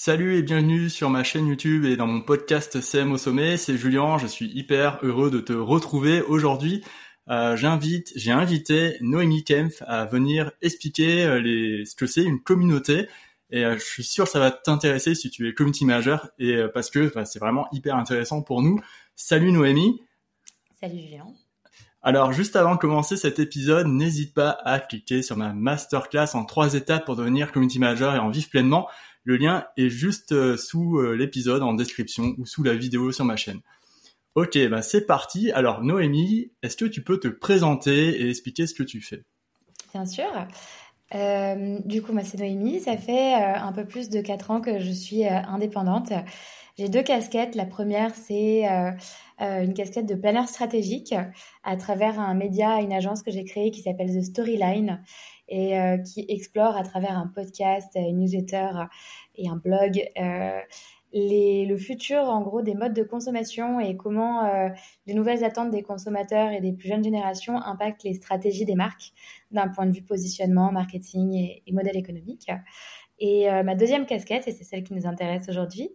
Salut et bienvenue sur ma chaîne YouTube et dans mon podcast CM au sommet. C'est Julien, je suis hyper heureux de te retrouver aujourd'hui. Euh, j'invite, j'ai invité Noémie Kempf à venir expliquer euh, les, ce que c'est une communauté. Et euh, je suis sûr que ça va t'intéresser si tu es community manager et parce que bah, c'est vraiment hyper intéressant pour nous. Salut Noémie. Salut Julien. Alors juste avant de commencer cet épisode, n'hésite pas à cliquer sur ma masterclass en trois étapes pour devenir community manager et en vivre pleinement. Le lien est juste euh, sous euh, l'épisode en description ou sous la vidéo sur ma chaîne. Ok, bah c'est parti. Alors Noémie, est-ce que tu peux te présenter et expliquer ce que tu fais? Bien sûr. Euh, du coup, moi c'est Noémie. Ça fait un peu plus de 4 ans que je suis indépendante. J'ai deux casquettes. La première, c'est une casquette de planeur stratégique à travers un média, une agence que j'ai créée qui s'appelle The Storyline et euh, qui explore à travers un podcast, une newsletter et un blog euh, le futur en gros des modes de consommation et comment euh, les nouvelles attentes des consommateurs et des plus jeunes générations impactent les stratégies des marques d'un point de vue positionnement, marketing et, et modèle économique. Et ma deuxième casquette, et c'est celle qui nous intéresse aujourd'hui,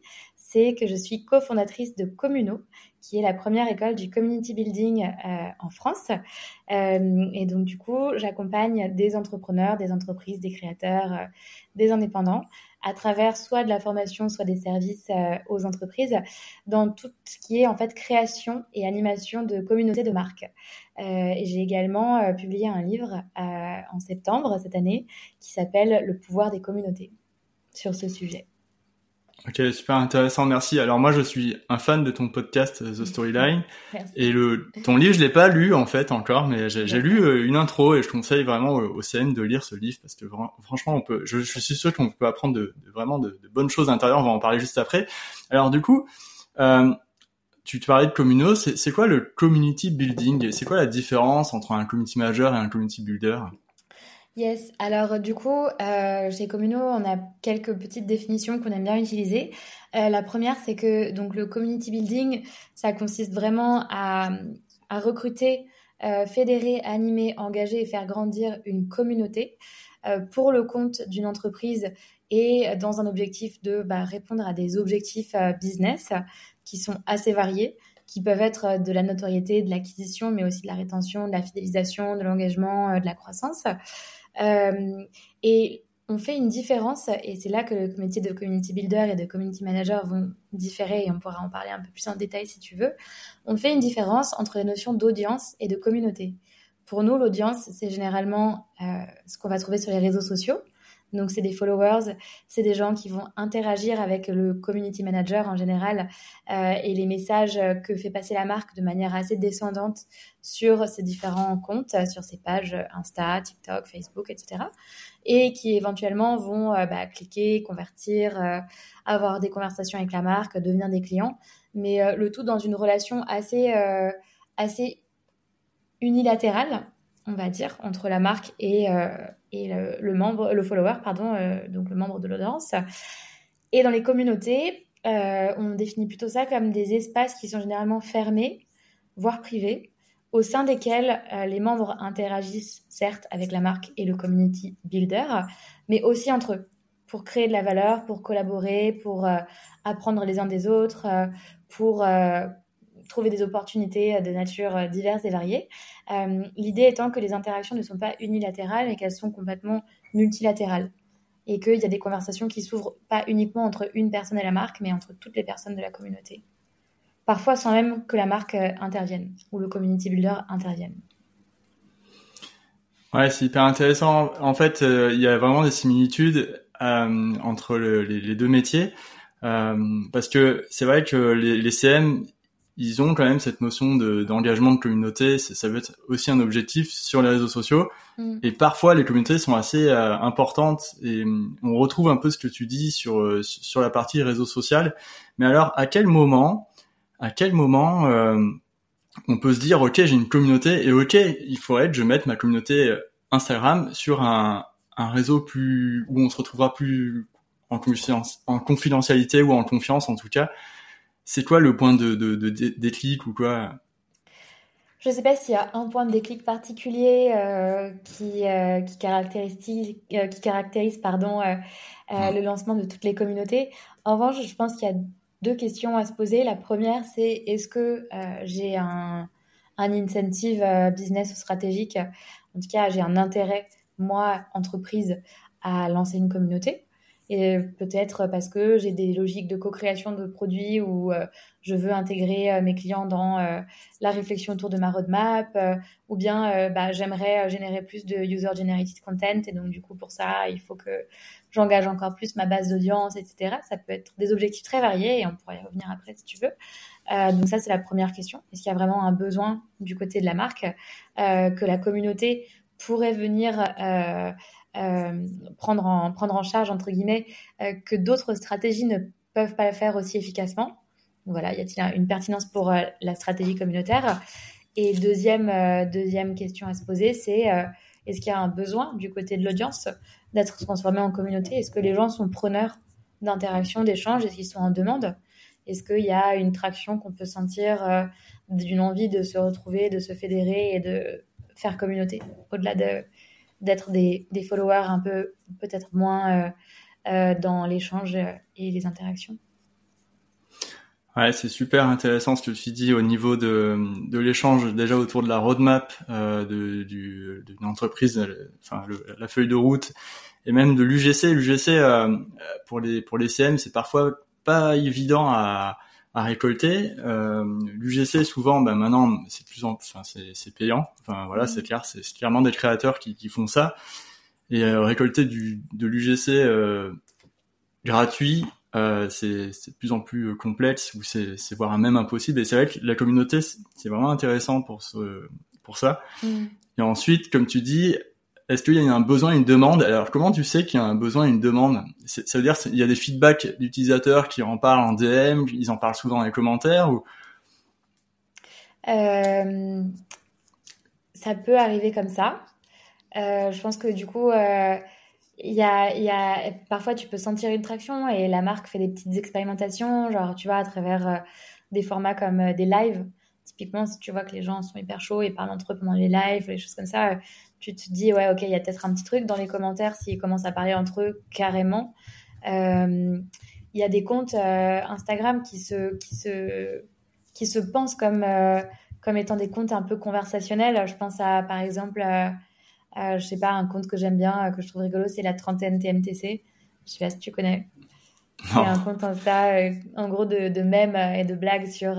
c'est que je suis cofondatrice de Communo, qui est la première école du community building euh, en France. Euh, et donc, du coup, j'accompagne des entrepreneurs, des entreprises, des créateurs, euh, des indépendants à travers soit de la formation, soit des services aux entreprises dans tout ce qui est en fait création et animation de communautés de marques. j'ai également publié un livre en septembre cette année qui s'appelle Le pouvoir des communautés sur ce sujet. Ok, super intéressant, merci. Alors moi, je suis un fan de ton podcast The Storyline. Et le ton livre, je l'ai pas lu en fait encore, mais j'ai lu euh, une intro et je conseille vraiment au, CM de lire ce livre parce que franchement, on peut, je, je suis sûr qu'on peut apprendre de, vraiment de, bonnes choses à l'intérieur. On va en parler juste après. Alors du coup, euh, tu te parlais de communo, c'est quoi le community building? C'est quoi la différence entre un community manager et un community builder? Yes, alors du coup, euh, chez Communo, on a quelques petites définitions qu'on aime bien utiliser. Euh, la première, c'est que donc le community building, ça consiste vraiment à, recruter, euh, fédérer, animer, engager et faire grandir une communauté euh, pour le compte d'une entreprise et dans un objectif de bah, répondre à des objectifs euh, business qui sont assez variés qui peuvent être de la notoriété, de l'acquisition, mais aussi de la rétention, de la fidélisation, de l'engagement, de la croissance. Euh, et on fait une différence, et c'est là que le métier de community builder et de community manager vont différer, et on pourra en parler un peu plus en détail si tu veux. On fait une différence entre les notions d'audience et de communauté. Pour nous, l'audience, c'est généralement euh, ce qu'on va trouver sur les réseaux sociaux. Donc, c'est des followers, c'est des gens qui vont interagir avec le community manager en général euh, et les messages que fait passer la marque de manière assez descendante sur ses différents comptes, sur ses pages Insta, TikTok, Facebook, etc. Et qui éventuellement vont euh, bah, cliquer, convertir, euh, avoir des conversations avec la marque, devenir des clients, mais euh, le tout dans une relation assez, assez unilatérale on va dire, entre la marque et, euh, le, membre, le follower, pardon, euh, donc le membre de l'audience. Et dans les communautés, euh, on définit plutôt ça comme des espaces qui sont généralement fermés, voire privés, au sein desquels les membres interagissent certes avec la marque et le community builder, mais aussi entre eux, pour créer de la valeur, pour collaborer, pour apprendre les uns des autres, pour trouver des opportunités euh, de nature euh, diverses et variées. Euh, l'idée étant que les interactions ne sont pas unilatérales et qu'elles sont complètement multilatérales. Et qu'il y a des conversations qui s'ouvrent pas uniquement entre une personne et la marque, mais entre toutes les personnes de la communauté. Parfois sans même que la marque intervienne ou le community builder intervienne. Ouais, c'est hyper intéressant. En fait, il y a vraiment des similitudes entre les, deux métiers. parce que c'est vrai que les, les, CM, ils ont quand même cette notion de, d'engagement de communauté. Ça veut être aussi un objectif sur les réseaux sociaux. Mm. Et parfois, les communautés sont assez euh, importantes et mm, on retrouve un peu ce que tu dis sur euh, sur la partie réseau social. Mais alors, à quel moment, à quel moment euh, on peut se dire, ok, j'ai une communauté et ok, il faudrait que je mette ma communauté Instagram sur un, un réseau plus où on se retrouvera plus en, en confidentialité ou en confiance en tout cas c'est quoi le point de, de, de déclic ou quoi? Je ne sais pas s'il y a un point de déclic particulier euh, qui, euh, qui caractérise, qui caractérise pardon, le lancement de toutes les communautés. En revanche, je pense qu'il y a deux questions à se poser. La première, c'est est-ce que j'ai un, un incentive business ou stratégique? En tout cas, j'ai un intérêt, moi, entreprise, à lancer une communauté et peut-être parce que j'ai des logiques de co-création de produits où euh, je veux intégrer euh, mes clients dans euh, la réflexion autour de ma roadmap, ou bien bah, j'aimerais générer plus de user-generated content, et donc du coup pour ça, il faut que j'engage encore plus ma base d'audience, etc. Ça peut être des objectifs très variés, et on pourrait y revenir après si tu veux. donc ça, c'est la première question. Est-ce qu'il y a vraiment un besoin du côté de la marque que la communauté pourrait venir euh, prendre, en, prendre en charge, entre guillemets, euh, que d'autres stratégies ne peuvent pas le faire aussi efficacement. Voilà, y a-t-il une pertinence pour euh, la stratégie communautaire? Et deuxième, deuxième question à se poser, c'est est-ce qu'il y a un besoin du côté de l'audience d'être transformé en communauté? Est-ce que les gens sont preneurs d'interaction, d'échange? Est-ce qu'ils sont en demande? Est-ce qu'il y a une traction qu'on peut sentir d'une envie de se retrouver, de se fédérer et de faire communauté au-delà de, d'être des, followers un peu peut-être moins euh, euh, dans l'échange et les interactions. Ouais, c'est super intéressant ce que tu dis au niveau de, de l'échange déjà autour de la roadmap euh, d'une entreprise, enfin la feuille de route et même de l'UGC. L'UGC euh, pour les pour les CM, c'est parfois pas évident à, à récolter. Euh, L'UGC souvent, ben maintenant c'est plus en, enfin c'est payant. Enfin voilà, c'est clair, c'est clairement des créateurs qui, qui font ça. Et euh, récolter du de l'UGC euh, gratuit, euh, c'est de plus en plus complexe ou c'est c'est voire même impossible. Et c'est vrai que la communauté c'est vraiment intéressant pour ce pour ça. Mm. Et ensuite, comme tu dis, est-ce qu'il y a un besoin, une demande? Alors, comment tu sais qu'il y a un besoin, une demande? Ça veut dire qu'il y a des feedbacks d'utilisateurs qui en parlent en DM, ils en parlent souvent dans les commentaires ou? Euh, Ça peut arriver comme ça. Euh, je pense que du coup, euh, y, a, y a, parfois tu peux sentir une traction et la marque fait des petites expérimentations, genre tu vois, à travers des formats comme des lives. Typiquement, si tu vois que les gens sont hyper chauds et parlent entre eux pendant les lives, les choses comme ça, tu te dis, ouais, ok, il y a peut-être un petit truc dans les commentaires s'ils commencent à parler entre eux carrément. Euh, il y a des comptes euh, Instagram qui se, qui se, qui se pensent comme, euh, comme étant des comptes un peu conversationnels. Je pense à, par exemple, je sais pas, un compte que j'aime bien, que je trouve rigolo, c'est la trentaine TMTC. Je sais pas si tu connais. C'est un compte Insta, en gros, de, de mèmes et de blagues sur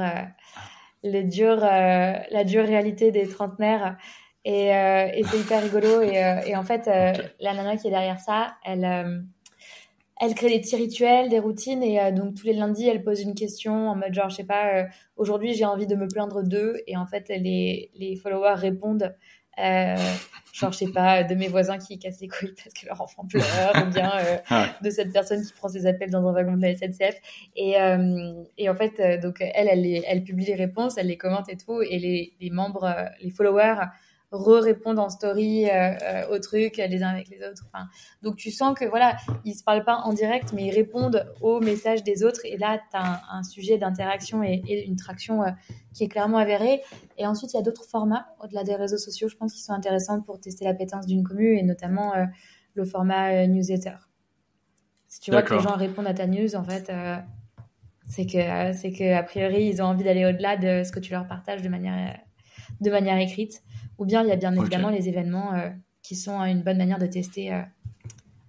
les dures, la dure réalité des trentenaires et, euh, et c'est hyper rigolo. Et, euh, et en fait, euh, la nana qui est derrière ça, elle, elle crée des petits rituels, des routines. Et donc, tous les lundis, elle pose une question en mode genre, je sais pas, aujourd'hui, j'ai envie de me plaindre d'eux. Et en fait, les, les followers répondent. Genre, je sais pas, de mes voisins qui cassent les couilles parce que leur enfant pleure, ou bien euh, de cette personne qui prend ses appels dans un wagon de la SNCF. Et, et en fait, donc elle, elle, elle, publie les réponses, elle les commente et tout, et les, les membres, les followers re-répondent en story euh, euh, aux trucs les uns avec les autres. Enfin, donc tu sens que voilà, ils se parlent pas en direct, mais ils répondent aux messages des autres. Et là, tu as un, sujet d'interaction et, une traction euh, qui est clairement avérée. Et ensuite, il y a d'autres formats au-delà des réseaux sociaux, je pense, qui sont intéressants pour tester l'appétence d'une commune et notamment le format newsletter. Si tu vois que les gens répondent à ta news, en fait, c'est que c'est que a priori ils ont envie d'aller au-delà de ce que tu leur partages de manière de manière écrite. Ou bien il y a bien évidemment les événements euh, qui sont une bonne manière de tester euh,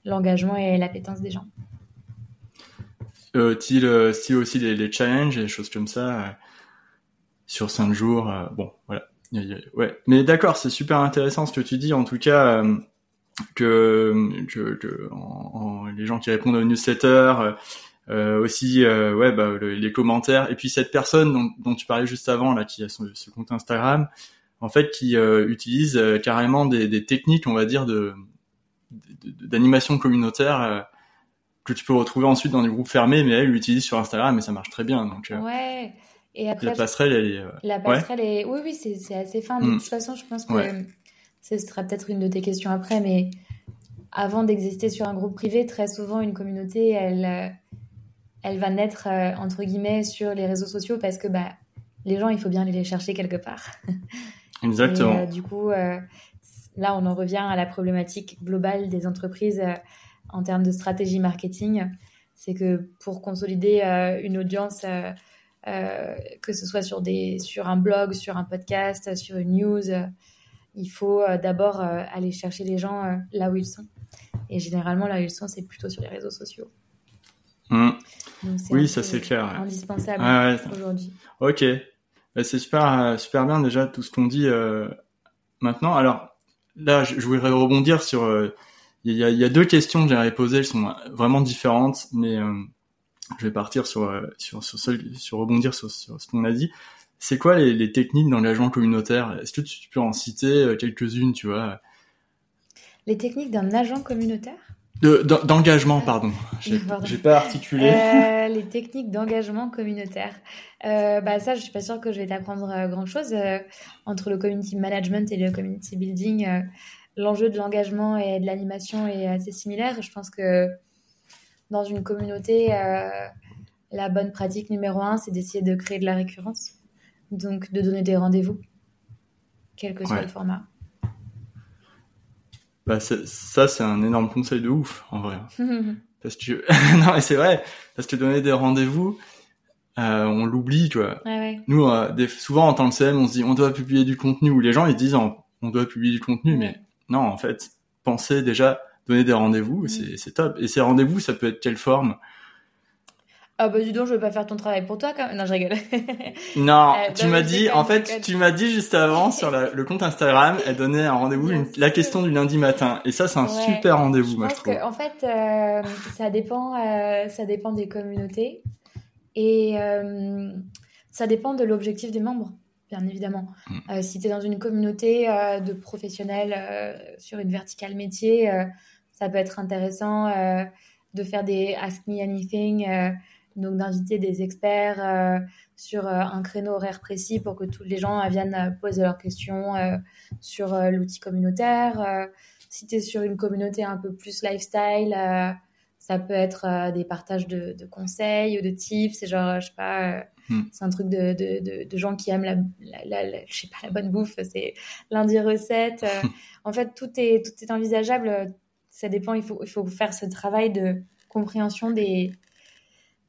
l'engagement et l'appétence des gens. Euh, style, aussi les, challenges et des choses comme ça sur cinq jours. bon, voilà. Ouais. Mais d'accord, c'est super intéressant ce que tu dis. En tout cas, que, que, les gens qui répondent aux newsletters, aussi ouais bah, les commentaires et puis cette personne dont, tu parlais juste avant là qui a ce compte Instagram en fait, qui euh, utilisent euh, carrément des, techniques, on va dire, de d'animation communautaire euh, que tu peux retrouver ensuite dans des groupes fermés, mais elle l'utilise sur Instagram et ça marche très bien. Donc, ouais. Et après, la passerelle, elle est. la passerelle est. Oui, oui, c'est assez fin. De mm. toute façon, je pense que ce sera peut-être une de tes questions après, mais avant d'exister sur un groupe privé, très souvent, une communauté, elle, elle va naître, entre guillemets, sur les réseaux sociaux parce que bah, les gens, il faut bien aller les chercher quelque part. Exactement. Et, du coup, là, on en revient à la problématique globale des entreprises en termes de stratégie marketing. C'est que pour consolider une audience, que ce soit sur, des, sur un blog, sur un podcast, sur une news, il faut d'abord aller chercher les gens là où ils sont. Et généralement, là où ils sont, c'est plutôt sur les réseaux sociaux. Mmh. oui, ça c'est clair. Indispensable aujourd'hui. Ok, c'est super, super bien déjà tout ce qu'on dit euh, maintenant. Alors là, je, voudrais rebondir sur. Euh, il y, a, y, a, deux questions que j'aimerais poser, elles sont vraiment différentes, mais euh, je vais partir sur sur sur, sur rebondir sur, sur ce qu'on a dit. C'est quoi les, les techniques d'engagement communautaire? Est-ce que tu peux en citer quelques-unes, tu vois? Les techniques d'un agent communautaire? D'engagement, pardon. J'ai pas articulé. Euh, les techniques d'engagement communautaire. Euh, bah ça, je suis pas sûre que je vais t'apprendre euh, grand chose entre le community management et le community building. L'enjeu de l'engagement et de l'animation est assez similaire. Je pense que dans une communauté, la bonne pratique numéro un, c'est d'essayer de créer de la récurrence, donc de donner des rendez-vous, quel que soit le format. Bah ça c'est un énorme conseil de ouf en vrai. parce que non mais c'est vrai parce que donner des rendez-vous euh, on l'oublie tu vois. Ouais, ouais. Nous euh, des, souvent en tant que CM on se dit on doit publier du contenu ou les gens ils disent on, doit publier du contenu mais non en fait pensez déjà donner des rendez-vous c'est c'est top et ces rendez-vous ça peut être quelle forme? Ah bah dis donc, je vais pas faire ton travail pour toi quand même. Non, je rigole. non, euh, tu m'as dit, en fait, tu m'as dit juste avant sur le compte Instagram, elle donnait un rendez-vous, la question du lundi matin. Et ça, c'est un super rendez-vous, moi je trouve. Que, en fait, euh, ça dépend, euh, ça dépend des communautés et euh, ça dépend de l'objectif des membres, bien évidemment. Mm. Euh, si tu es dans une communauté de professionnels sur une verticale métier, ça peut être intéressant de faire des Ask Me Anything donc d'inviter des experts euh, sur euh, un créneau horaire précis pour que tous les gens viennent euh, poser leurs questions sur l'outil communautaire. si tu es sur une communauté un peu plus lifestyle, ça peut être des partages de, de, conseils ou de tips. C'est genre, je sais pas, hmm. c'est un truc de, de, de, gens qui aiment la, la, je sais pas, la bonne bouffe. C'est lundi recette. en fait, tout est, tout est envisageable. Ça dépend. Il faut, il faut faire ce travail de compréhension des,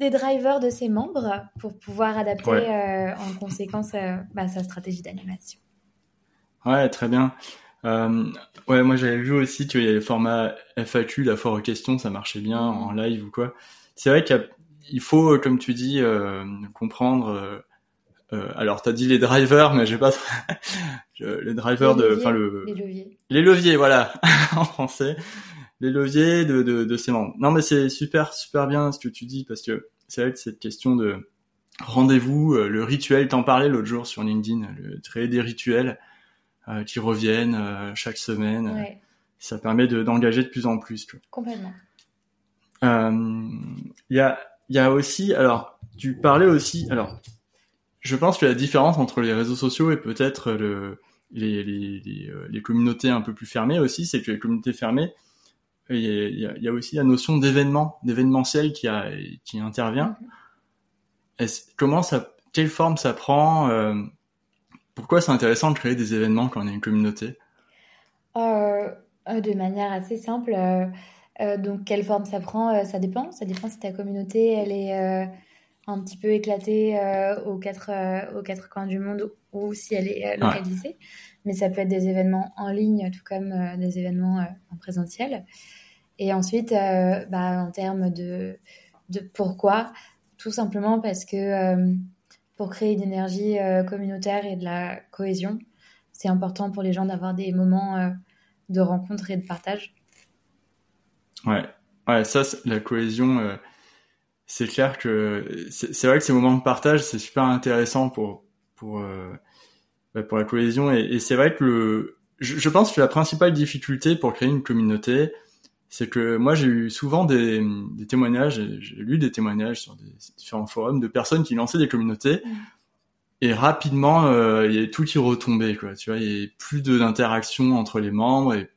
des drivers de ses membres pour pouvoir adapter euh, en conséquence euh, bah, sa stratégie d'animation. Ouais, très bien. Euh, ouais, moi j'avais vu aussi qu'il y a le format FAQ, la foire aux questions, ça marchait bien mm. en live ou quoi. C'est vrai qu'il faut, comme tu dis, comprendre. alors, t'as dit les drivers, mais j'ai pas les drivers de, enfin le les leviers. Les leviers, voilà, en français les leviers de, de, de ces membres. Non, mais c'est super, super bien ce que tu dis parce que c'est vrai que cette question de rendez-vous, euh, le rituel, t'en parlais l'autre jour sur LinkedIn, le créer des rituels euh, qui reviennent euh, chaque semaine. Ouais. Ça permet de, d'engager de plus en plus. Complètement. Il y a, il y a aussi, alors, tu parlais aussi, alors, je pense que la différence entre les réseaux sociaux et peut-être le, les, les, les, les communautés un peu plus fermées aussi, c'est que les communautés fermées, il y, a, il y a aussi la notion d'événement, d'événementiel qui, a, qui intervient. Est comment ça, quelle forme ça prend euh, Pourquoi c'est intéressant de créer des événements quand on est une communauté? Euh, euh De manière assez simple. Euh, donc, quelle forme ça prend Ça dépend. Ça dépend si ta communauté, elle est un petit peu éclatée aux, quatre, aux quatre coins du monde ou si elle est localisée. Mais ça peut être des événements en ligne, tout comme des événements en présentiel. Et ensuite, euh, bah, en termes de, de pourquoi, tout simplement parce que euh, pour créer une énergie euh, communautaire et de la cohésion, c'est important pour les gens d'avoir des moments de rencontre et de partage. Ouais, ouais, ça, la cohésion, c'est clair que c'est vrai que ces moments de partage, c'est super intéressant pour pour bah, pour la cohésion et, c'est vrai que le, je, pense que la principale difficulté pour créer une communauté, c'est que moi j'ai eu souvent des, des témoignages, j'ai lu des témoignages sur des différents forums de personnes qui lançaient des communautés mm. et rapidement euh, il y avait tout qui retombait quoi. Tu vois, il y avait plus d'interaction entre les membres et,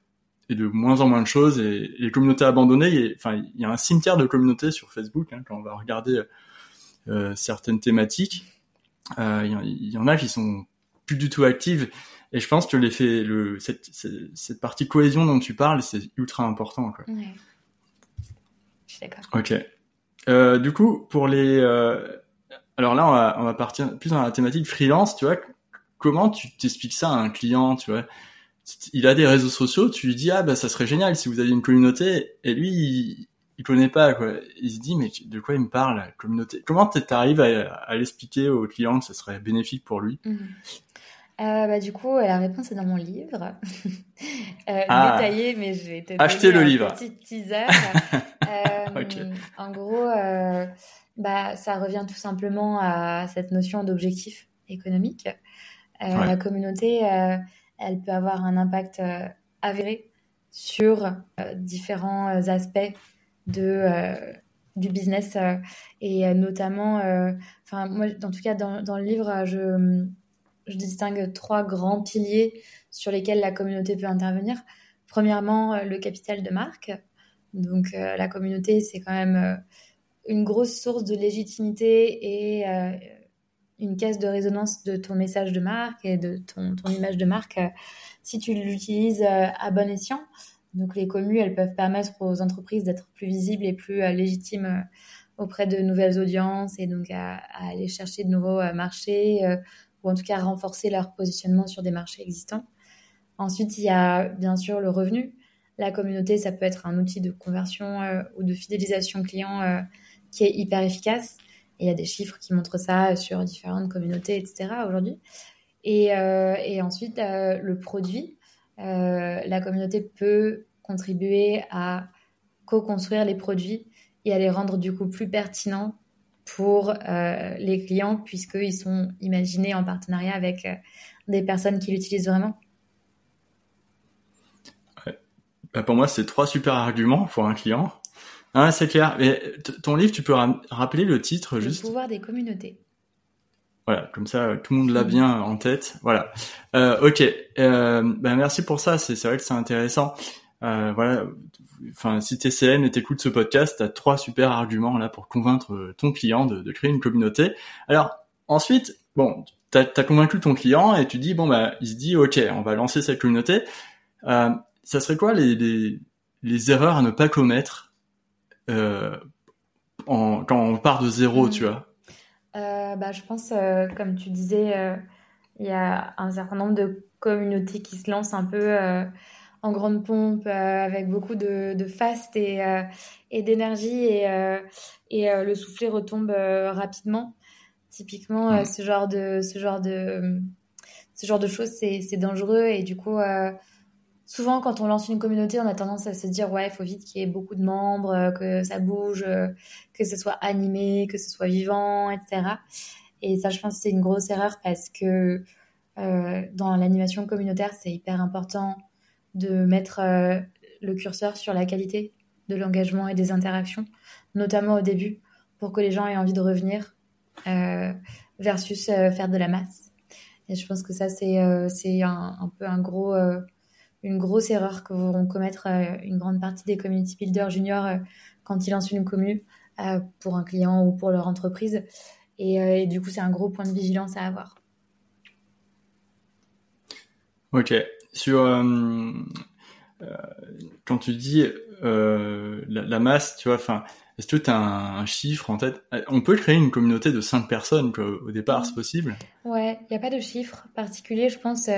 et, de moins en moins de choses et, les communautés abandonnées. Il y a, enfin il y a un cimetière de communautés sur Facebook hein, quand on va regarder euh, certaines thématiques. Euh, il, y, en a qui sont plus du tout active. Et je pense que l'effet, le, cette, cette, partie cohésion dont tu parles, c'est ultra important. Quoi. Ouais. Je suis d'accord. Ok. Euh, du coup, pour les, euh, alors là, on va, on va partir plus dans la thématique freelance. Tu vois, comment tu t'expliques ça à un client Tu vois, il a des réseaux sociaux, tu lui dis ah bah ça serait génial si vous aviez une communauté, et lui il, il connaît pas quoi. Il se dit mais de quoi il me parle communauté? Comment tu arrives à, à l'expliquer au client que ce serait bénéfique pour lui? Mmh. Euh, bah, du coup, la réponse est dans mon livre. euh, ah. Détaillé, mais j'ai été Acheter le livre. Petit teaser. euh, okay. En gros, euh, bah, ça revient tout simplement à cette notion d'objectif économique. Ouais. La communauté, elle peut avoir un impact avéré sur différents aspects de du business et notamment, enfin moi, en tout cas dans, dans le livre, je je distingue trois grands piliers sur lesquels la communauté peut intervenir. Premièrement, euh, le capital de marque. Donc euh, la communauté, c'est quand même euh, une grosse source de légitimité et une caisse de résonance de ton message de marque et de ton, image de marque si tu l'utilises à bon escient. Donc les communes, elles peuvent permettre aux entreprises d'être plus visibles et plus légitimes auprès de nouvelles audiences et donc à aller chercher de nouveaux marchés, ou en tout cas renforcer leur positionnement sur des marchés existants. Ensuite, il y a bien sûr le revenu. La communauté, ça peut être un outil de conversion euh, ou de fidélisation client euh, qui est hyper efficace. Il y a des chiffres qui montrent ça sur différentes communautés, etc. aujourd'hui. Et, euh, et, ensuite, euh, le produit. Euh, la communauté peut contribuer à co-construire les produits et à les rendre du coup plus pertinents pour euh, les clients puisqu'ils sont imaginés en partenariat avec euh, des personnes qui l'utilisent vraiment. Ouais. Bah pour moi, c'est trois super arguments pour un client. Ah, c'est clair. Mais ton livre, tu peux ra rappeler le titre le juste? Le pouvoir des communautés. Voilà, comme ça, tout le monde l'a bien en tête. Voilà. Euh, ok. Euh, bah merci pour ça. C'est vrai que c'est intéressant. Euh, voilà, enfin, si TCN et t'écoutes ce podcast, t'as trois super arguments là pour convaincre ton client de, créer une communauté. Alors ensuite, bon, t'as as convaincu ton client et tu dis bon bah, il se dit ok, on va lancer cette communauté. Euh, ça serait quoi les, les, erreurs à ne pas commettre euh, quand on part de zéro, tu vois? Euh, bah, je pense, euh, comme tu disais, euh, il y a un certain nombre de communautés qui se lancent un peu en grande pompe, euh, avec beaucoup de, de faste et, euh, et d'énergie, et, euh, et le soufflet retombe rapidement. Typiquement, ce genre de ce genre de ce genre de choses, c'est dangereux et du coup souvent quand on lance une communauté, on a tendance à se dire ouais, il faut vite qu'il y ait beaucoup de membres, que ça bouge, que ce soit animé, que ce soit vivant, etc. Et ça, je pense que c'est une grosse erreur parce que euh, dans l'animation communautaire, c'est hyper important de mettre euh, le curseur sur la qualité de l'engagement et des interactions, notamment au début, pour que les gens aient envie de revenir euh, versus euh, faire de la masse. Et je pense que ça, c'est c'est un, peu un gros, une grosse erreur que vont commettre une grande partie des community builders juniors quand ils lancent une commu pour un client ou pour leur entreprise. Et, et du coup, c'est un gros point de vigilance à avoir. Ok, sur euh, euh, quand tu dis euh, la, la, masse, tu vois, enfin, est-ce que tu as un, un, chiffre en tête? On peut créer une communauté de 5 personnes quoi, au départ, c'est possible? Ouais, il n'y a pas de chiffre particulier, je pense,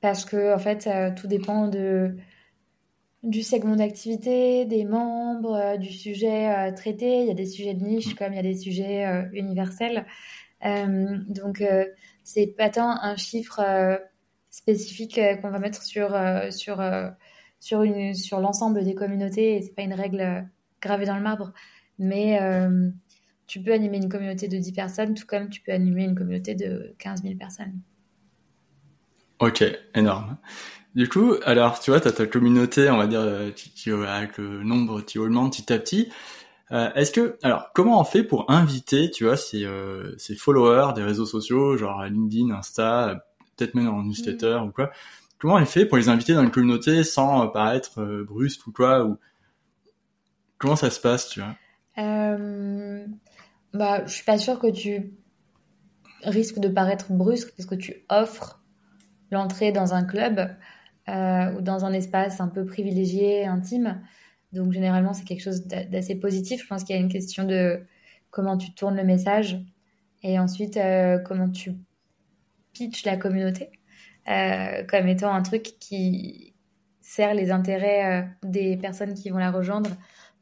parce que en fait, tout dépend de du segment d'activité, des membres, du sujet traité. Il y a des sujets de niche mmh. comme il y a des sujets universels. donc, c'est pas tant un chiffre spécifique euh, qu'on va mettre sur, euh, sur, euh, sur, une, sur l'ensemble des communautés. Et c'est pas une règle gravée dans le marbre. Mais tu peux animer une communauté de 10 personnes, tout comme tu peux animer une communauté de 15 000 personnes. Ok, énorme. Du coup, alors tu vois, tu as ta communauté, on va dire, avec le nombre qui augmente petit à petit. Est-ce que, alors, comment on fait pour inviter, tu vois, ces, ces followers des réseaux sociaux, genre LinkedIn, Insta, peut-être même en newsletter mmh. ou quoi. Comment elle fait pour les inviter dans une communauté sans euh, paraître euh, brusque ou quoi ou... Comment ça se passe, tu vois? Euh... Bah, je suis pas sûre que tu risque de paraître brusque parce que tu offres l'entrée dans un club euh, ou dans un espace un peu privilégié, intime. Donc généralement, c'est quelque chose d'assez positif. Je pense qu'il y a une question de comment tu tournes le message et ensuite euh, comment tu pitches la communauté euh, comme étant un truc qui sert les intérêts des personnes qui vont la rejoindre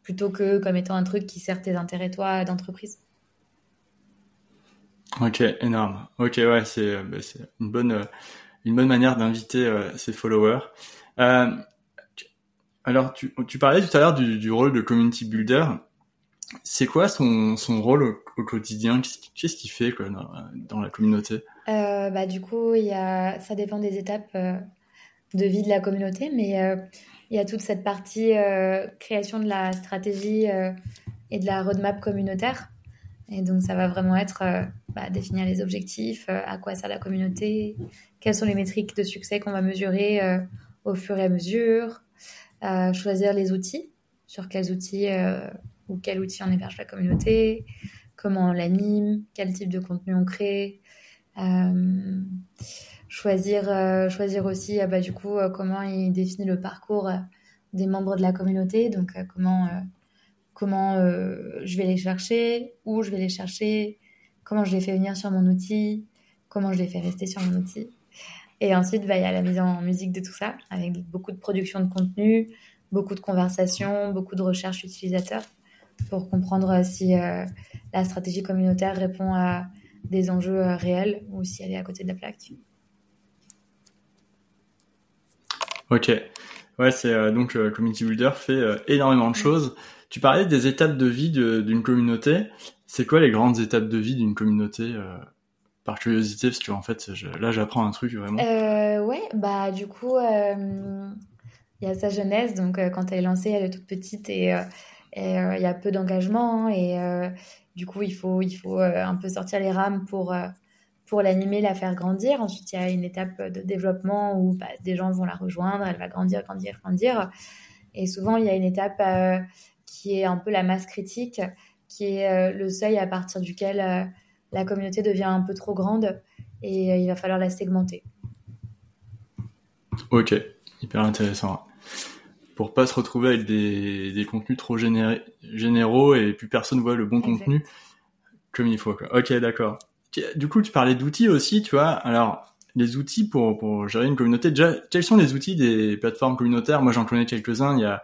plutôt que comme étant un truc qui sert tes intérêts toi d'entreprise. Ok, énorme. Ok, ouais, c'est une bonne une bonne manière d'inviter euh, ses followers. Euh, alors, tu, parlais tout à l'heure du, rôle de community builder. C'est quoi son, rôle au, quotidien? Qu'est-ce qu'il fait dans, la communauté? Euh, bah, Du coup, y a, ça dépend des étapes euh, de vie de la communauté, mais euh, il y a toute cette partie création de la stratégie et de la roadmap communautaire. Et donc, ça va vraiment être bah, définir les objectifs, à quoi sert la communauté, quelles sont les métriques de succès qu'on va mesurer au fur et à mesure, choisir les outils, sur quels outils ou quel outil on héberge la communauté, comment on l'anime, quel type de contenu on crée, choisir, choisir aussi bah, du coup comment il définit le parcours des membres de la communauté, donc comment, comment je vais les chercher, où je vais les chercher, comment je les fais venir sur mon outil, comment je les fais rester sur mon outil. Et ensuite, bah, il y a la mise en musique de tout ça, avec beaucoup de production de contenu, beaucoup de conversations, beaucoup de recherches utilisateurs pour comprendre si euh, la stratégie communautaire répond à des enjeux euh, réels ou si elle est à côté de la plaque. Ok. Ouais, c'est euh, donc Community Builder fait énormément de choses. Tu parlais des étapes de vie d'une communauté. C'est quoi les grandes étapes de vie d'une communauté par curiosité? Parce que en fait là j'apprends un truc vraiment. Euh, ouais bah du coup euh, il y a sa jeunesse donc euh, quand elle est lancée elle est toute petite et il y a peu d'engagement hein, et du coup il faut il faut un peu sortir les rames pour pour l'animer la faire grandir ensuite il y a une étape de développement où bah, des gens vont la rejoindre elle va grandir grandir grandir et souvent il y a une étape qui est un peu la masse critique qui est le seuil à partir duquel la communauté devient un peu trop grande et euh, il va falloir la segmenter. Ok, hyper intéressant. Pour pas se retrouver avec des, contenus trop généraux et plus personne voit le bon contenu comme il faut. Ok, d'accord. Du coup, tu parlais d'outils aussi, tu vois. Alors, les outils pour, pour gérer une communauté. Déjà, quels sont les outils des plateformes communautaires? Moi, j'en connais quelques-uns. Il y a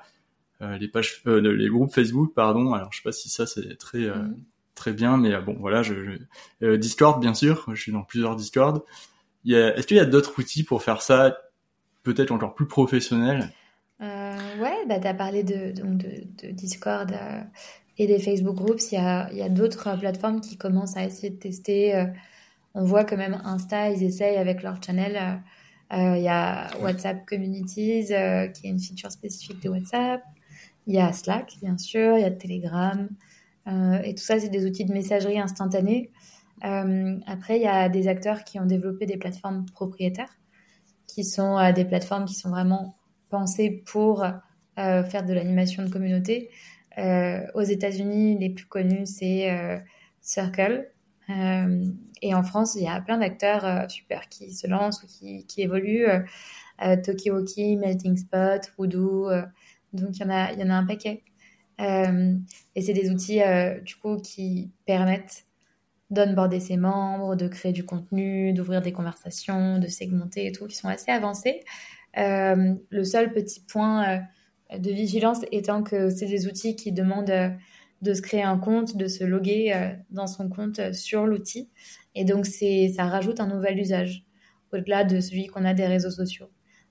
euh, les pages, euh, les groupes Facebook, pardon. Alors, je sais pas si ça c'est très mm très bien, mais euh, bon, voilà, je, euh, Discord, bien sûr, je suis dans plusieurs Discord. Est-ce qu'il y a d'autres outils pour faire ça, peut-être encore plus professionnel euh, Ouais, bah, tu as parlé de, donc de, Discord et des Facebook Groups. Il y a, il y a d'autres plateformes qui commencent à essayer de tester. on voit que même Insta, ils essayent avec leur channel. Il y a WhatsApp Communities, qui est une feature spécifique de WhatsApp. Il y a Slack, bien sûr. Il y a Telegram. Euh, et tout ça, c'est des outils de messagerie instantanée. Euh, après, il y a des acteurs qui ont développé des plateformes propriétaires, qui sont euh, des plateformes qui sont vraiment pour faire de l'animation de communauté. aux États-Unis, les plus connus, c'est Circle. et en France, il y a plein d'acteurs super qui se lancent ou qui, évoluent. Tokiwoki, Melting Spot, Voodoo. donc, il y, en a, il y en a un paquet. Euh, et c'est des outils euh, du coup qui permettent d'onboarder ses membres, de créer du contenu, d'ouvrir des conversations, de segmenter et tout, qui sont assez avancés. Euh, le seul petit point de vigilance étant que c'est des outils qui demandent de se créer un compte, de se loguer dans son compte sur l'outil. Et donc, ça rajoute un nouvel usage au-delà de celui qu'on a des réseaux sociaux.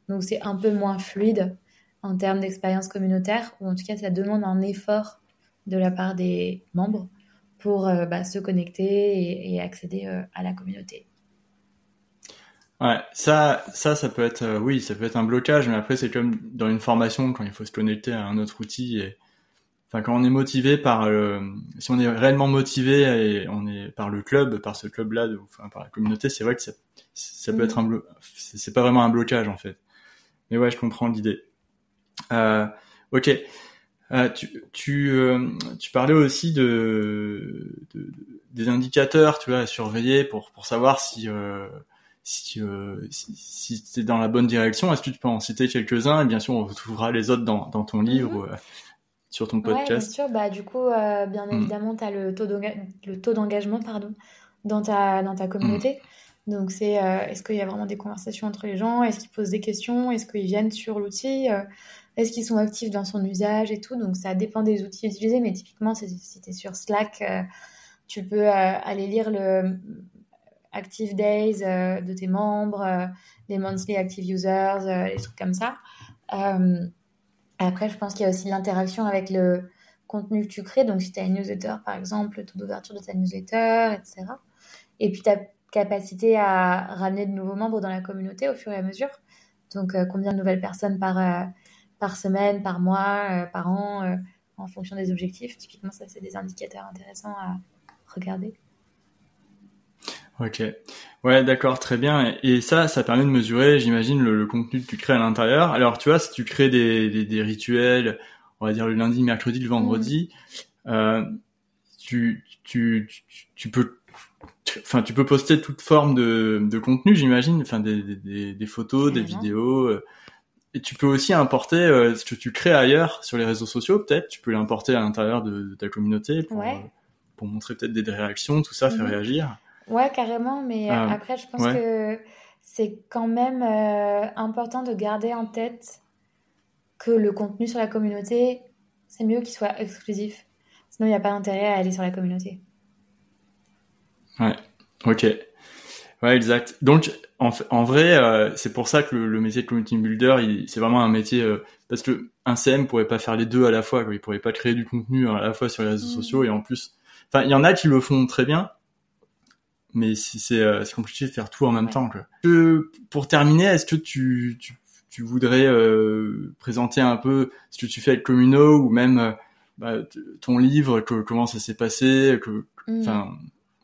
Donc, c'est un peu moins fluide en termes d'expérience communautaire, ou en tout cas ça demande un effort de la part des membres pour euh, bah, se connecter et, accéder euh, à la communauté. Ouais, ça, ça, ça peut être, euh, oui, ça peut être un blocage, mais après c'est comme dans une formation quand il faut se connecter à un autre outil et, enfin, quand on est motivé par, si on est réellement motivé et on est par le club, par ce club-là, enfin, par la communauté, c'est vrai que ça, ça peut mm. être un c'est pas vraiment un blocage en fait. Mais ouais, je comprends l'idée. Euh, ok. Euh, tu, tu, euh, tu, parlais aussi de, de, des indicateurs, tu vois, à surveiller pour pour savoir si euh, si euh, si, si dans la bonne direction. Est-ce que tu peux en citer quelques-uns? Et bien sûr, on retrouvera les autres dans dans ton livre. Mhm. sur ton podcast. Ouais, bien sûr. Bah, du coup, bien Mm. évidemment, tu as le taux d'engagement pardon, dans ta, dans ta communauté. Donc, c'est est-ce qu'il y a vraiment des conversations entre les gens? Est-ce qu'ils posent des questions? Est-ce qu'ils viennent sur l'outil? Est-ce qu'ils sont actifs dans son usage et tout? Donc, ça dépend des outils utilisés. Mais typiquement, si tu es sur Slack, tu peux aller lire le Active Days de tes membres, les Monthly Active Users, les trucs comme ça. après, je pense qu'il y a aussi l'interaction avec le contenu que tu crées. Donc, si tu as une newsletter, par exemple, le taux d'ouverture de ta newsletter, etc. Et puis, ta capacité à ramener de nouveaux membres dans la communauté au fur et à mesure. Donc, combien de nouvelles personnes par semaine, par mois, par an, en fonction des objectifs. Typiquement, ça, c'est des indicateurs intéressants à regarder. Ok. Ouais, d'accord, très bien. Et ça, ça permet de mesurer, j'imagine, le, le, contenu que tu crées à l'intérieur. Alors, tu vois, si tu crées des, des, des, rituels, on va dire le lundi, mercredi, le vendredi, mmh. euh, tu, tu, tu, tu, peux, enfin, tu peux poster toute forme de, de contenu, j'imagine, enfin, des, des, des photos, mmh. des vidéos. Euh, et tu peux aussi importer euh, ce que tu crées ailleurs sur les réseaux sociaux, peut-être. Tu peux l'importer à l'intérieur de, de, ta communauté pour, ouais. pour montrer peut-être des réactions, tout ça, mmh. faire réagir. Ouais, carrément, mais euh, après, je pense ouais. que c'est quand même euh, important de garder en tête que le contenu sur la communauté, c'est mieux qu'il soit exclusif. Sinon, il n'y a pas d'intérêt à aller sur la communauté. Ouais, ok. Ouais, exact. Donc, en, en vrai, euh, c'est pour ça que le, le, métier de community builder, c'est vraiment un métier euh, parce que un CM pourrait pas faire les deux à la fois. Quoi. Il pourrait pas créer du contenu à la fois sur les réseaux mmh. sociaux et en plus, enfin, il y en a qui le font très bien, mais c'est euh, compliqué de faire tout en même ouais. temps. Quoi. Que, pour terminer, est-ce que tu, tu, tu voudrais euh, présenter un peu ce que tu fais avec Communo ou même bah, ton livre, que, comment ça s'est passé, que, enfin,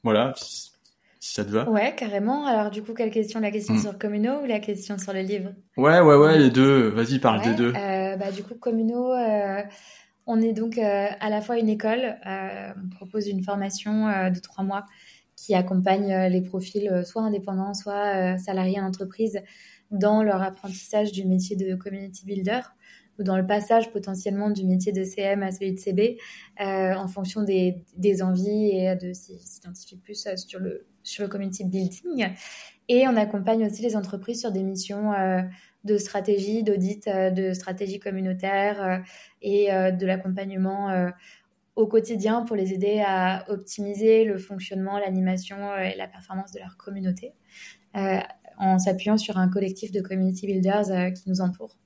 voilà, si, si, ça te va. Ouais, carrément. Alors du coup, quelle question? La question mmh. sur Communo ou la question sur le livre? Ouais, ouais, ouais, les deux. Vas-y, parle ouais, des deux. Euh, bah, du coup, Communo. Euh... On est donc euh, à la fois une école, euh, on propose une formation euh, de trois mois qui accompagne euh, les profils soit indépendants, soit salariés en entreprise dans leur apprentissage du métier de community builder ou dans le passage potentiellement du métier de CM à celui de CB euh, en fonction des, des, envies et de s'identifier plus sur le, sur le community building. Et on accompagne aussi les entreprises sur des missions euh, de stratégie, d'audit, euh, de stratégie communautaire et de l'accompagnement au quotidien pour les aider à optimiser le fonctionnement, l'animation et la performance de leur communauté en s'appuyant sur un collectif de community builders euh, qui nous entoure.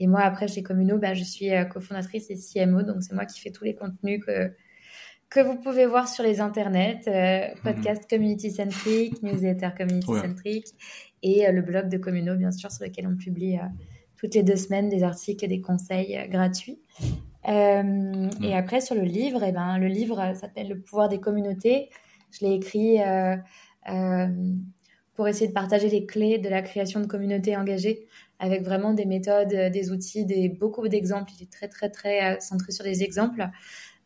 Et moi, après, chez Communo, bah, je suis euh, cofondatrice et CMO, donc c'est moi qui fais tous les contenus que, que vous pouvez voir sur les internets, euh, podcast mmh. community-centric, newsletter community-centric, ouais. et euh, le blog de Communo, bien sûr, sur lequel on publie euh, toutes les deux semaines des articles et des conseils euh, gratuits. Mmh. Et après, sur le livre, eh ben, le livre s'appelle Le pouvoir des communautés. Je l'ai écrit pour essayer de partager les clés de la création de communautés engagées avec vraiment des méthodes, des outils, des, beaucoup d'exemples. Il est très, très, très euh, centré sur les exemples.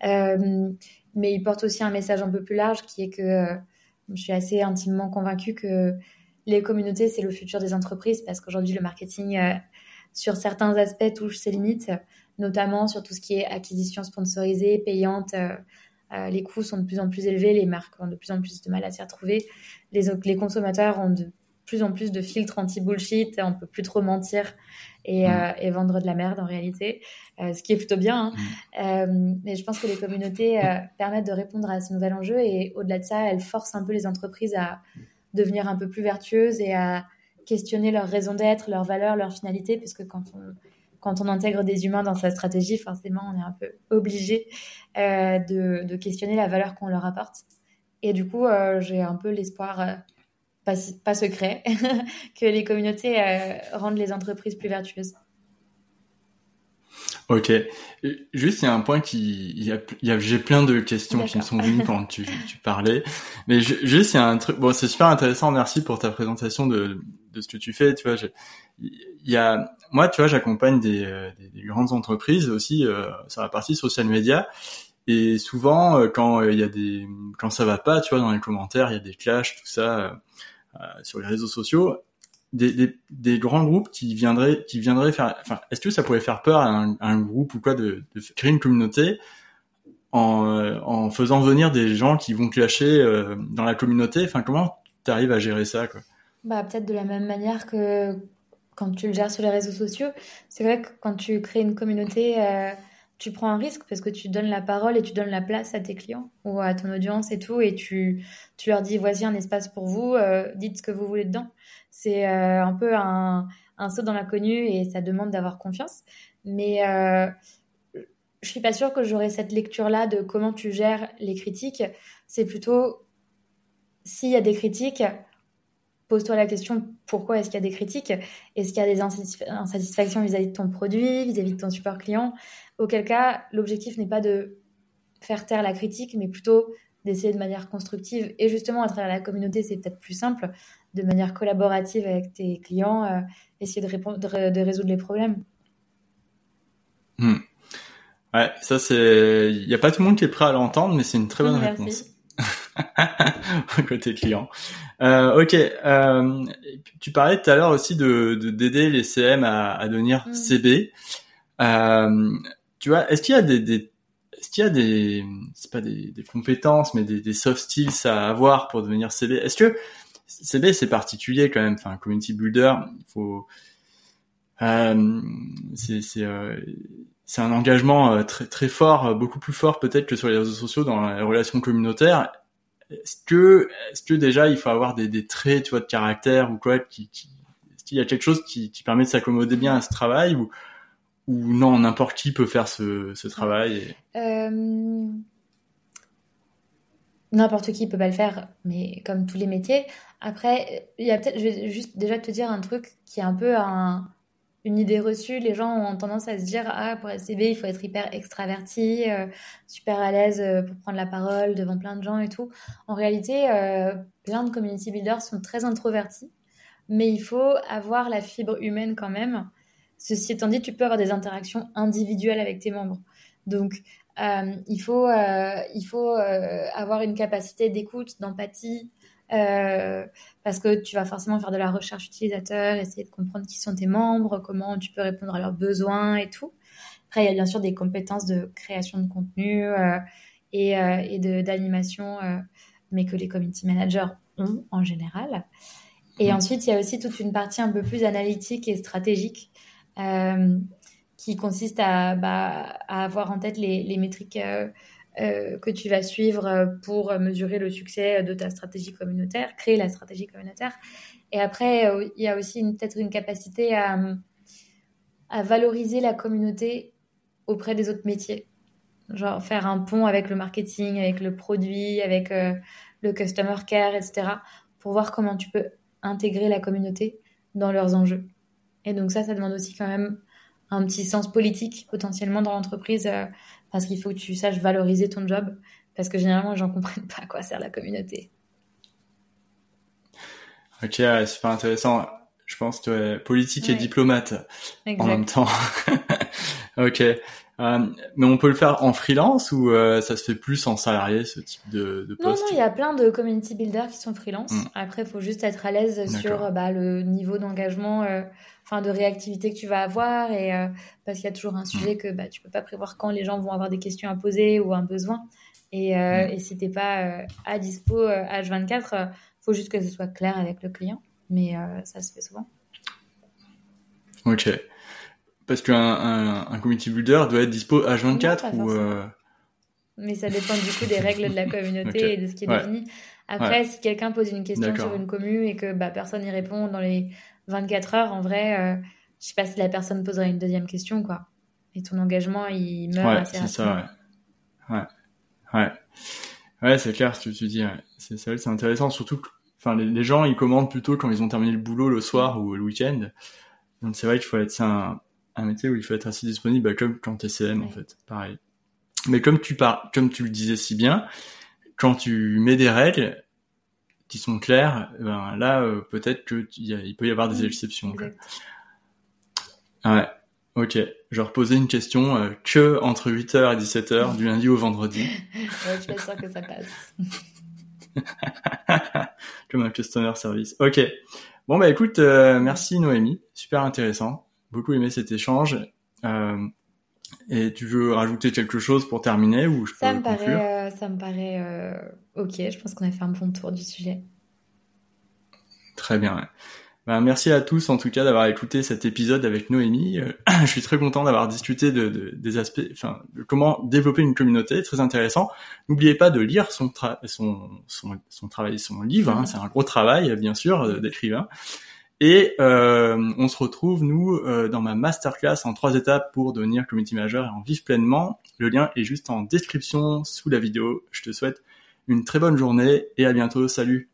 Euh, mais il porte aussi un message un peu plus large qui est que euh, je suis assez intimement convaincue que les communautés, c'est le futur des entreprises parce qu'aujourd'hui, le marketing, euh, sur certains aspects, touche ses limites, notamment sur tout ce qui est acquisition sponsorisée, payante. Euh, les coûts sont de plus en plus élevés, les marques ont de plus en plus de mal à s'y retrouver, les, les, consommateurs ont de plus en plus de filtres anti-bullshit, on peut plus trop mentir et, mmh. euh, et, vendre de la merde en réalité, euh, ce qui est plutôt bien. Hein. Mmh. mais je pense que les communautés permettent de répondre à ce nouvel enjeu et au-delà de ça, elles forcent un peu les entreprises à devenir un peu plus vertueuses et à questionner leur raison d'être, leurs valeurs, leur finalité, puisque quand on quand on intègre des humains dans sa stratégie, forcément, on est un peu obligé euh, de, de, questionner la valeur qu'on leur apporte. Et du coup, euh, j'ai un peu l'espoir, euh, pas, pas, secret, que les communautés rendent les entreprises plus vertueuses. Ok. Juste, il y a un point qui, il y a, il y a j'ai plein de questions qui me sont venues quand tu, tu parlais. Mais je, juste, il y a un truc, bon, c'est super intéressant. Merci pour ta présentation de, de ce que tu fais. Tu vois, je, il y a, moi, tu vois, j'accompagne des, des, des, grandes entreprises aussi euh, sur la partie social media. Et souvent, euh, quand il y a des, quand ça va pas, tu vois, dans les commentaires, il y a des clashs, tout ça, euh, sur les réseaux sociaux, des, des, grands groupes qui viendraient, qui viendraient faire, enfin, est-ce que ça pourrait faire peur à un, groupe ou quoi de, de, créer une communauté en, en faisant venir des gens qui vont clasher dans la communauté? Enfin, comment tu arrives à gérer ça, quoi? Bah, peut-être de la même manière que quand tu le gères sur les réseaux sociaux. C'est vrai que quand tu crées une communauté, euh, tu prends un risque parce que tu donnes la parole et tu donnes la place à tes clients ou à ton audience et tout, et tu, tu leur dis voici un espace pour vous, euh, dites ce que vous voulez dedans. C'est euh, un peu un, un saut dans l'inconnu et ça demande d'avoir confiance. Mais je suis pas sûre que j'aurais cette lecture-là de comment tu gères les critiques. C'est plutôt s'il y a des critiques, pose-toi la question pourquoi est-ce qu'il y a des critiques? Est-ce qu'il y a des insatisfactions vis-à-vis de ton produit, vis-à-vis de ton support client? Auquel cas, l'objectif n'est pas de faire taire la critique, mais plutôt d'essayer de manière constructive. Et justement, à travers la communauté, c'est peut-être plus simple, de manière collaborative avec tes clients, euh, essayer de, répondre, de, résoudre les problèmes. Hmm. Ouais, ça c'est. Il n'y a pas tout le monde qui est prêt à l'entendre, mais c'est une très bonne réponse. côté client. Euh, ok, euh, tu parlais tout à l'heure aussi de d'aider les CM à, à devenir mm. CB. Euh, tu vois, est-ce qu'il y a des, des est-ce qu'il y a des c'est pas des, des compétences mais des, des, soft skills à avoir pour devenir CB Est-ce que CB c'est particulier quand même Enfin, community builder, il faut euh, c'est c'est euh, c'est un engagement euh, très très fort, beaucoup plus fort peut-être que sur les réseaux sociaux dans les relations communautaires. Est-ce que, est-ce que déjà il faut avoir des, traits, de caractère ou quoi, est-ce qu'il y a quelque chose qui, permet de s'accommoder bien à ce travail ou, non, n'importe qui peut faire ce, ce travail euh... N'importe qui peut pas le faire, mais comme tous les métiers. Après, il y a peut-être, je vais juste déjà te dire un truc qui est un peu un, une idée reçue. Les gens ont tendance à se dire ah pour SCB il faut être hyper extraverti, euh, super à l'aise euh, pour prendre la parole devant plein de gens et tout. En réalité, euh, plein de community builders sont très introvertis, mais il faut avoir la fibre humaine quand même. Ceci étant dit, tu peux avoir des interactions individuelles avec tes membres. Donc il faut il faut avoir une capacité d'écoute, d'empathie. Euh, parce que tu vas forcément faire de la recherche utilisateur, essayer de comprendre qui sont tes membres, comment tu peux répondre à leurs besoins et tout. Après, il y a bien sûr des compétences de création de contenu euh, et, euh, et d'animation, euh, mais que les community managers ont en général. Et mmh. ensuite, il y a aussi toute une partie un peu plus analytique et stratégique qui consiste à, bah, à, avoir en tête les, les métriques euh, que tu vas suivre euh, pour mesurer le succès de ta stratégie communautaire, créer la stratégie communautaire. Et après, euh, il y a aussi peut-être une capacité à valoriser la communauté auprès des autres métiers. Genre faire un pont avec le marketing, avec le produit, avec le customer care, etc. pour voir comment tu peux intégrer la communauté dans leurs enjeux. Et donc ça, ça demande aussi quand même un petit sens politique potentiellement dans l'entreprise parce qu'il faut que tu saches valoriser ton job, parce que généralement, les gens comprennent pas à quoi sert la communauté. Ok, c'est pas intéressant. Je pense que es politique et diplomate en même temps. ok. Euh, mais on peut le faire en freelance ou euh, ça se fait plus en salarié ce type de, de poste Non, non, il y a plein de community builders qui sont freelance. Hmm. Après, il faut juste être à l'aise sur bah, le niveau d'engagement euh, enfin de réactivité que tu vas avoir et euh, parce qu'il y a toujours un sujet que bah, tu peux pas prévoir quand les gens vont avoir des questions à poser ou un besoin et, euh, mm. et si t'es pas euh, à dispo H24 faut juste que ce soit clair avec le client mais ça se fait souvent ok parce qu'un un, un, community builder doit être dispo H24 ou mais ça dépend du coup des règles de la communauté et de ce qui est défini après si quelqu'un pose une question sur une commune et que bah, personne n'y répond dans les 24 heures, en vrai, euh, je sais pas si la personne poserait une deuxième question, quoi. Et ton engagement, il meurt ouais, assez c'est ça, ouais. Ouais. Ouais. Ouais, c'est clair ce que tu dis. C'est, c'est intéressant, surtout que enfin, les, gens, ils commandent plutôt quand ils ont terminé le boulot le soir ou le week-end. Donc c'est vrai qu'il faut être, c'est un, un, métier où il faut être assez disponible, bah, comme quand t'es CM, en fait. Pareil. Mais comme tu par, comme tu le disais si bien, quand tu mets des règles, qui sont clairs, ben là euh, peut-être que il peut y avoir des exceptions. Ouais. Ok, je reposais une question euh, que entre 8h et 17h du lundi au vendredi. ouais, je suis sûr que ça passe. Comme un customer service. Ok. Bon bah écoute, euh, merci Noémie, super intéressant. Beaucoup aimé cet échange. Euh, et tu veux rajouter quelque chose pour terminer ou je ça peux me paraît, euh, ça me paraît euh, ok. Je pense qu'on a fait un bon tour du sujet. Très bien. ouais. Ben, merci à tous en tout cas d'avoir écouté cet épisode avec Noémie. Euh, je suis très content d'avoir discuté de, de- des aspects, enfin, de comment développer une communauté, très intéressant. N'oubliez pas de lire son, tra- son, son, son travail, son livre. hein. c'est un gros travail, bien sûr, euh, d'écrivain. Et euh, on se retrouve nous euh, dans ma masterclass en trois étapes pour devenir community manager et en vivre pleinement. Le lien est juste en description sous la vidéo. Je te souhaite une très bonne journée et à bientôt. Salut.